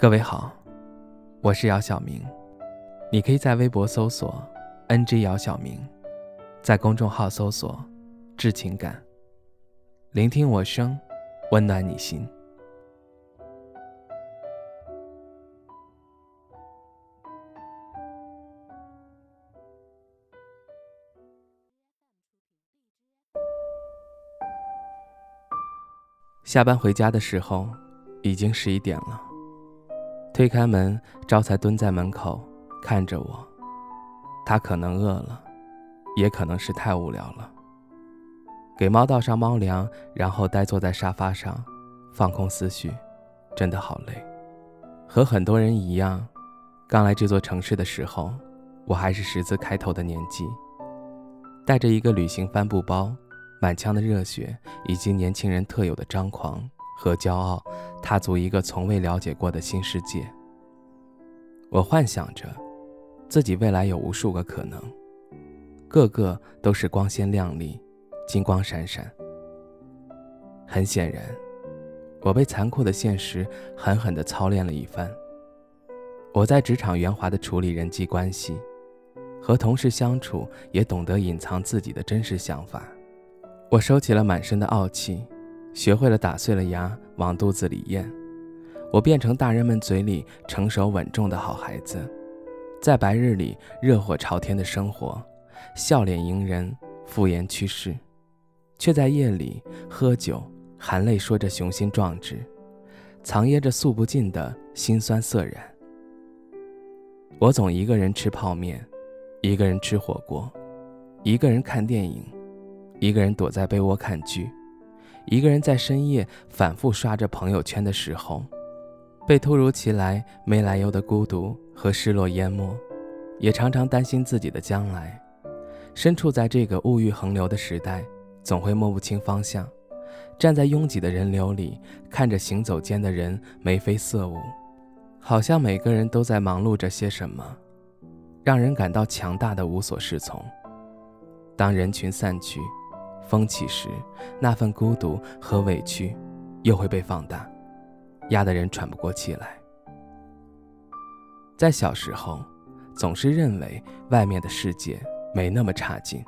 各位好，我是姚晓明，你可以在微博搜索 “ng 姚晓明”，在公众号搜索“致情感”，聆听我声，温暖你心。下班回家的时候，已经十一点了。推开门，招财蹲在门口看着我。他可能饿了，也可能是太无聊了。给猫倒上猫粮，然后呆坐在沙发上，放空思绪，真的好累。和很多人一样，刚来这座城市的时候，我还是十字开头的年纪，带着一个旅行帆布包，满腔的热血以及年轻人特有的张狂。和骄傲，踏足一个从未了解过的新世界。我幻想着，自己未来有无数个可能，个个都是光鲜亮丽、金光闪闪。很显然，我被残酷的现实狠狠地操练了一番。我在职场圆滑地处理人际关系，和同事相处也懂得隐藏自己的真实想法。我收起了满身的傲气。学会了打碎了牙往肚子里咽，我变成大人们嘴里成熟稳重的好孩子，在白日里热火朝天的生活，笑脸迎人，敷衍趋势，却在夜里喝酒含泪说着雄心壮志，藏掖着诉不尽的辛酸涩然。我总一个人吃泡面，一个人吃火锅，一个人看电影，一个人躲在被窝看剧。一个人在深夜反复刷着朋友圈的时候，被突如其来没来由的孤独和失落淹没，也常常担心自己的将来。身处在这个物欲横流的时代，总会摸不清方向。站在拥挤的人流里，看着行走间的人眉飞色舞，好像每个人都在忙碌着些什么，让人感到强大的无所适从。当人群散去。风起时，那份孤独和委屈又会被放大，压得人喘不过气来。在小时候，总是认为外面的世界没那么差劲，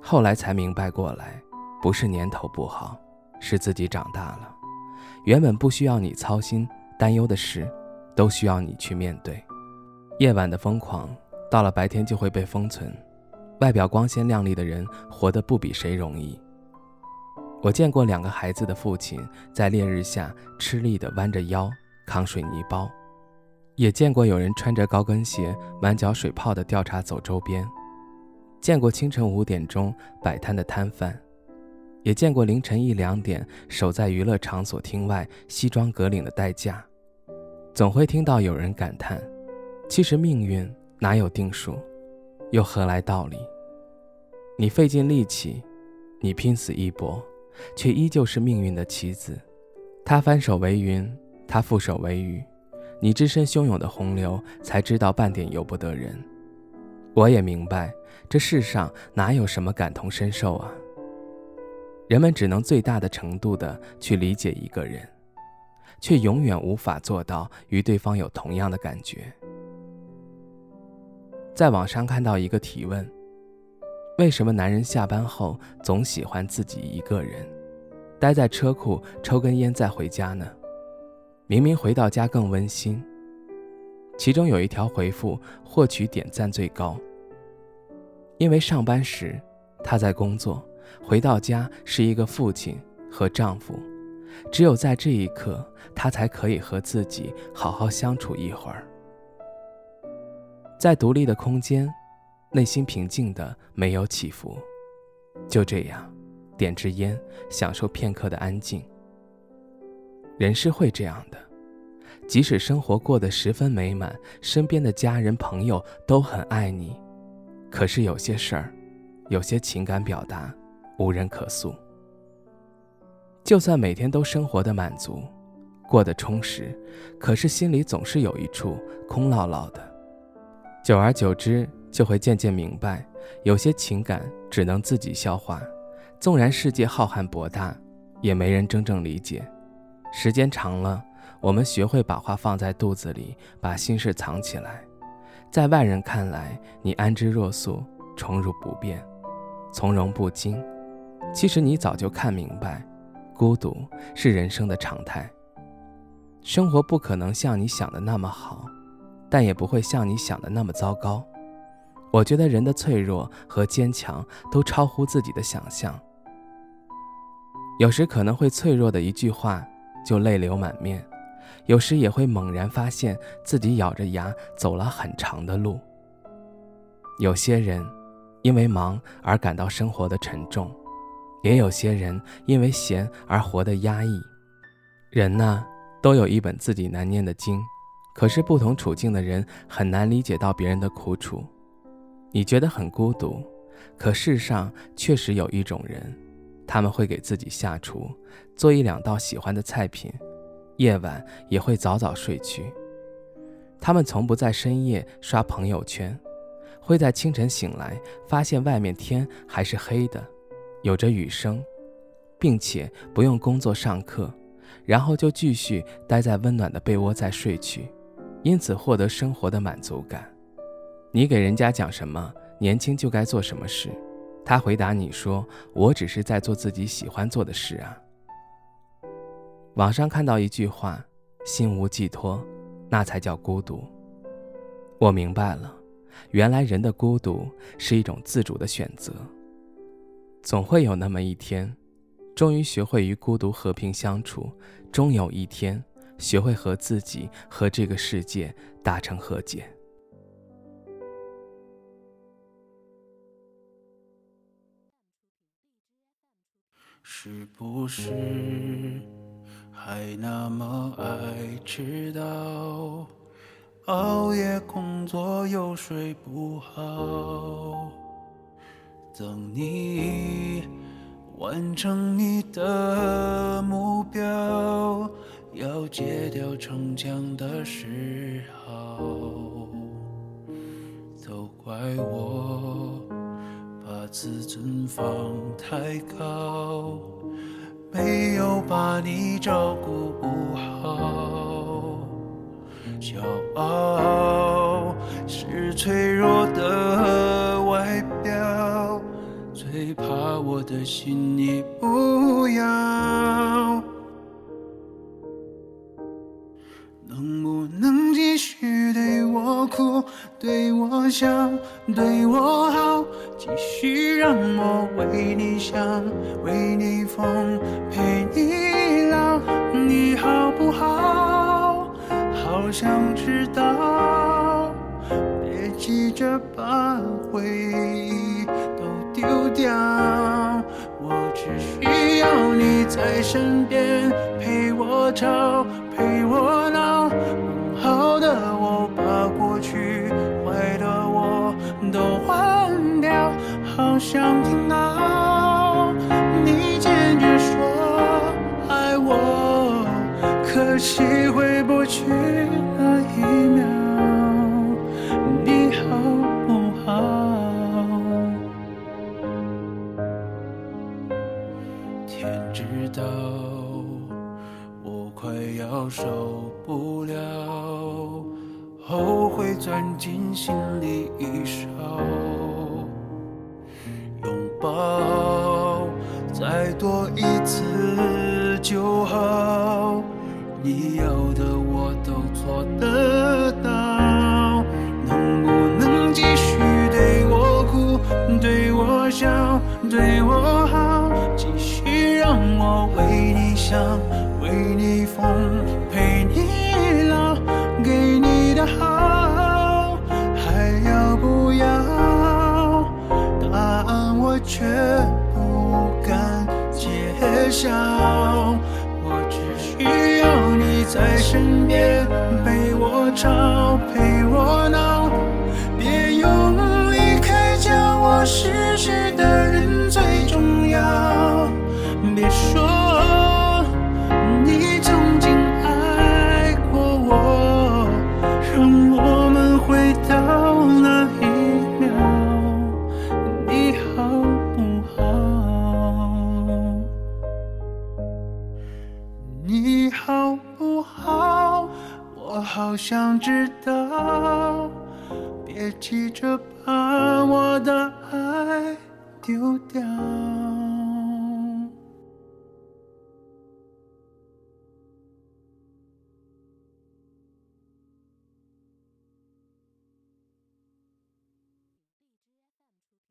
后来才明白过来，不是年头不好，是自己长大了。原本不需要你操心担忧的事，都需要你去面对。夜晚的疯狂，到了白天就会被封存。外表光鲜亮丽的人，活得不比谁容易。我见过两个孩子的父亲在烈日下吃力地弯着腰扛水泥包，也见过有人穿着高跟鞋满脚水泡地调查走周边，见过清晨五点钟摆摊的摊贩，也见过凌晨一两点守在娱乐场所厅外西装革领的代驾。总会听到有人感叹：其实命运哪有定数？又何来道理？你费尽力气，你拼死一搏，却依旧是命运的棋子。他翻手为云，他覆手为雨。你置身汹涌的洪流，才知道半点由不得人。我也明白，这世上哪有什么感同身受啊？人们只能最大的程度的去理解一个人，却永远无法做到与对方有同样的感觉。在网上看到一个提问：为什么男人下班后总喜欢自己一个人，待在车库抽根烟再回家呢？明明回到家更温馨。其中有一条回复获取点赞最高，因为上班时他在工作，回到家是一个父亲和丈夫，只有在这一刻，他才可以和自己好好相处一会儿。在独立的空间，内心平静的没有起伏，就这样，点支烟，享受片刻的安静。人是会这样的，即使生活过得十分美满，身边的家人朋友都很爱你，可是有些事儿，有些情感表达，无人可诉。就算每天都生活的满足，过得充实，可是心里总是有一处空落落的。久而久之，就会渐渐明白，有些情感只能自己消化。纵然世界浩瀚博大，也没人真正理解。时间长了，我们学会把话放在肚子里，把心事藏起来。在外人看来，你安之若素，宠辱不变，从容不惊。其实你早就看明白，孤独是人生的常态。生活不可能像你想的那么好，但也不会像你想的那么糟糕。我觉得人的脆弱和坚强都超乎自己的想象。有时可能会脆弱的一句话就泪流满面，有时也会猛然发现自己咬着牙走了很长的路。有些人因为忙而感到生活的沉重，也有些人因为闲而活得压抑。人呢，都有一本自己难念的经，可是不同处境的人很难理解到别人的苦楚。你觉得很孤独，可世上确实有一种人。他们会给自己下厨，做一两道喜欢的菜品，夜晚也会早早睡去。他们从不在深夜刷朋友圈，会在清晨醒来发现外面天还是黑的，有着雨声，并且不用工作上课，然后就继续待在温暖的被窝再睡去，因此获得生活的满足感。你给人家讲什么，年轻就该做什么事。他回答你说：“我只是在做自己喜欢做的事啊。”网上看到一句话：“心无寄托，那才叫孤独。”我明白了，原来人的孤独是一种自主的选择。总会有那么一天，终于学会与孤独和平相处；终有一天，学会和自己和这个世界达成和解。是不是还那么爱迟到？熬夜工作又睡不好。等你完成你的目标，要戒掉逞强的嗜好，都怪我把。自尊放太高，没有把你照顾不好。骄傲是脆弱的外表，最怕我的心你不要。想，对我好？继续让我为你想，为你疯，陪你老，你好不好？好想知道。别急着把回忆都丢掉，我只需要你在身边，陪我吵，陪我闹。好想听到你坚决说爱我，可惜回不去那一秒，你好不好？天知道我快要受不了，后悔钻进心里一烧。抱，再多一次就好。你要的我都做得到。能不能继续对我哭，对我笑，对我好？继续让我为你想，不敢揭晓，我只需要你在身边，陪我吵，陪我闹，别用离开教我失去别急着把我的爱丢掉。